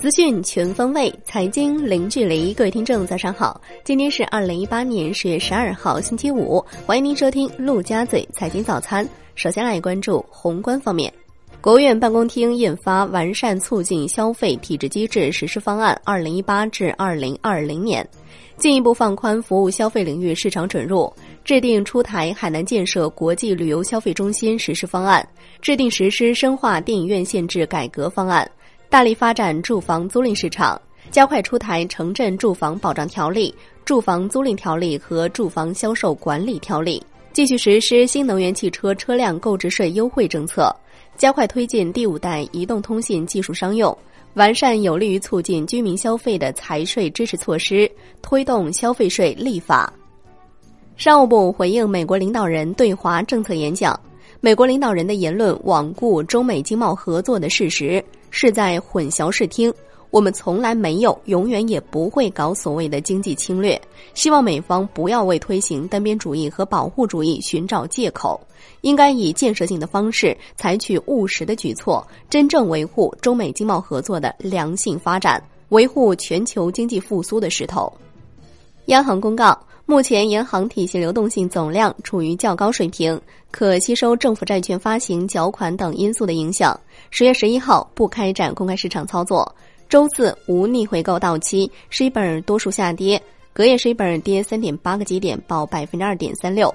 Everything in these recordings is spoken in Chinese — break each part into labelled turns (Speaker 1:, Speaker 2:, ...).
Speaker 1: 资讯全方位，财经零距离。各位听众，早上好！今天是二零一八年十月十二号，星期五。欢迎您收听陆家嘴财经早餐。首先来关注宏观方面，国务院办公厅印发《完善促进消费体制机制实施方案（二零一八至二零二零年）》，进一步放宽服务消费领域市场准入，制定出台海南建设国际旅游消费中心实施方案，制定实施深化电影院限制改革方案。大力发展住房租赁市场，加快出台城镇住房保障条例、住房租赁条例和住房销售管理条例，继续实施新能源汽车车辆购置税优惠政策，加快推进第五代移动通信技术商用，完善有利于促进居民消费的财税支持措施，推动消费税立法。商务部回应美国领导人对华政策演讲，美国领导人的言论罔顾中美经贸合作的事实。是在混淆视听。我们从来没有，永远也不会搞所谓的经济侵略。希望美方不要为推行单边主义和保护主义寻找借口，应该以建设性的方式，采取务实的举措，真正维护中美经贸合作的良性发展，维护全球经济复苏的势头。央行公告。目前，银行体系流动性总量处于较高水平，可吸收政府债券发行、缴款等因素的影响。十月十一号不开展公开市场操作，周四无逆回购到期，十一本多数下跌，隔夜十一本跌三点八个基点，报百分之二点三六。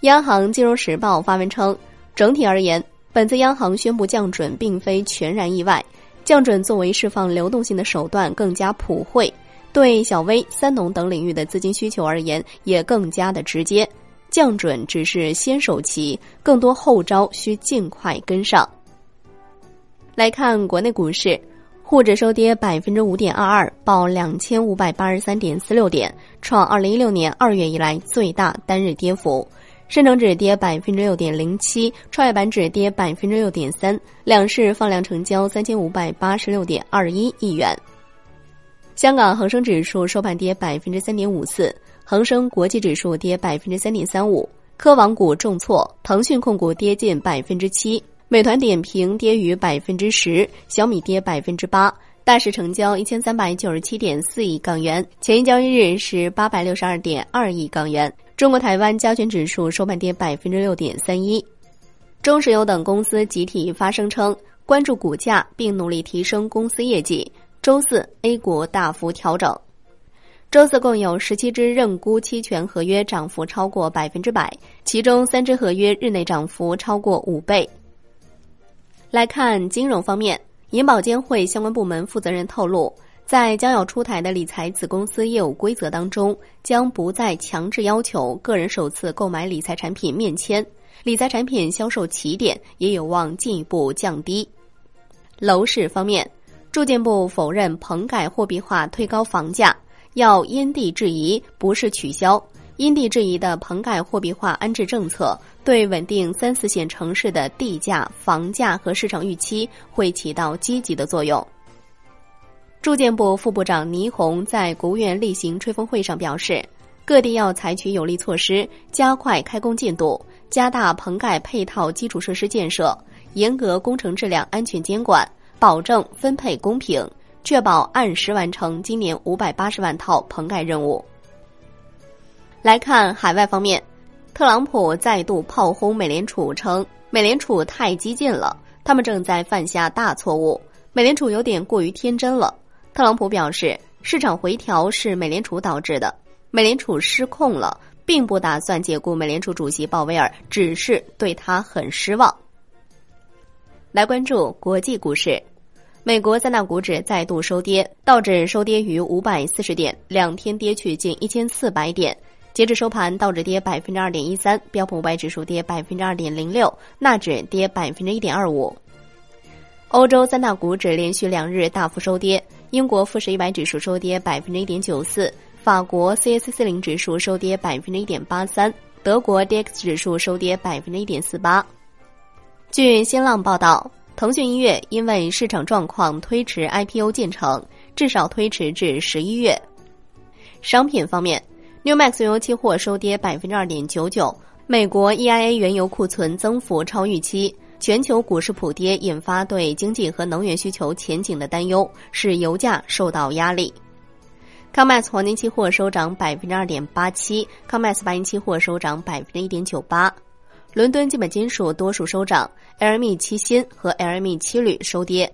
Speaker 1: 央行金融时报发文称，整体而言，本次央行宣布降准并非全然意外，降准作为释放流动性的手段更加普惠。对小微、三农等领域的资金需求而言，也更加的直接。降准只是先手棋，更多后招需尽快跟上。来看国内股市，沪指收跌百分之五点二二，报两千五百八十三点四六点，创二零一六年二月以来最大单日跌幅。深成指跌百分之六点零七，创业板指跌百分之六点三，两市放量成交三千五百八十六点二一亿元。香港恒生指数收盘跌百分之三点五四，恒生国际指数跌百分之三点三五。科网股重挫，腾讯控股跌近百分之七，美团点评跌逾百分之十，小米跌百分之八。大市成交一千三百九十七点四亿港元，前一交易日是八百六十二点二亿港元。中国台湾加权指数收盘跌百分之六点三一。中石油等公司集体发声称，关注股价并努力提升公司业绩。周四，A 股大幅调整。周四共有十七只认沽期权合约涨幅超过百分之百，其中三只合约日内涨幅超过五倍。来看金融方面，银保监会相关部门负责人透露，在将要出台的理财子公司业务规则当中，将不再强制要求个人首次购买理财产品面签，理财产品销售起点也有望进一步降低。楼市方面。住建部否认棚改货币化推高房价，要因地制宜，不是取消。因地制宜的棚改货币化安置政策，对稳定三四线城市的地价、房价和市场预期会起到积极的作用。住建部副部长倪虹在国务院例行吹风会上表示，各地要采取有力措施，加快开工进度，加大棚改配套基础设施建设，严格工程质量安全监管。保证分配公平，确保按时完成今年五百八十万套棚改任务。来看海外方面，特朗普再度炮轰美联储，称美联储太激进了，他们正在犯下大错误。美联储有点过于天真了。特朗普表示，市场回调是美联储导致的，美联储失控了，并不打算解雇美联储主席鲍威尔，只是对他很失望。来关注国际股市。美国三大股指再度收跌，道指收跌于五百四十点，两天跌去近一千四百点。截至收盘，道指跌百分之二点一三，标普五百指数跌百分之二点零六，纳指跌百分之一点二五。欧洲三大股指连续两日大幅收跌，英国富时一百指数收跌百分之一点九四，法国 c s 四零指数收跌百分之一点八三，德国 d x 指数收跌百分之一点四八。据新浪报道。腾讯音乐因为市场状况推迟 IPO 进程，至少推迟至十一月。商品方面，New Max 原油期货收跌百分之二点九九，美国 EIA 原油库存增幅超预期，全球股市普跌，引发对经济和能源需求前景的担忧，使油价受到压力。COMEX 黄金期货收涨百分之二点八七，COMEX 白银期货收涨百分之一点九八。伦敦基本金属多数收涨，LME 期锌和 LME 期铝收跌。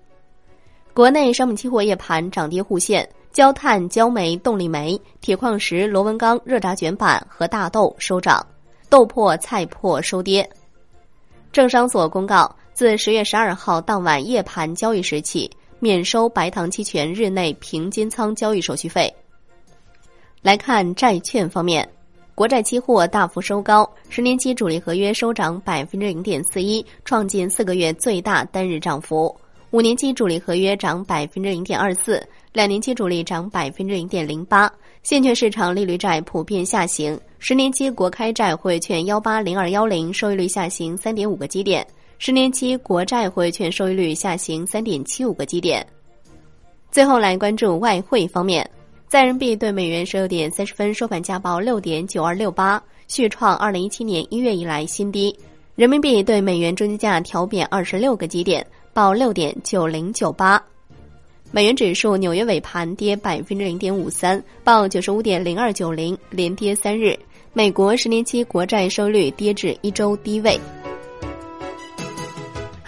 Speaker 1: 国内商品期货夜盘涨跌互现，焦炭、焦煤、动力煤、铁矿石、螺纹钢、热轧卷板和大豆收涨，豆粕、菜粕收跌。证商所公告，自十月十二号当晚夜盘交易时起，免收白糖期权日内平金仓交易手续费。来看债券方面，国债期货大幅收高，十年期主力合约收涨百分之零点四一，创近四个月最大单日涨幅。五年期主力合约涨百分之零点二四，两年期主力涨百分之零点零八。现券市场利率债普遍下行，十年期国开债汇券幺八零二幺零收益率下行三点五个基点，十年期国债汇券收益率下行三点七五个基点。最后来关注外汇方面，在人民币对美元十六点三十分收盘价报六点九二六八，续创二零一七年一月以来新低。人民币对美元中间价调贬二十六个基点。报六点九零九八，美元指数纽约尾盘跌百分之零点五三，报九十五点零二九零，连跌三日。美国十年期国债收益率跌至一周低位。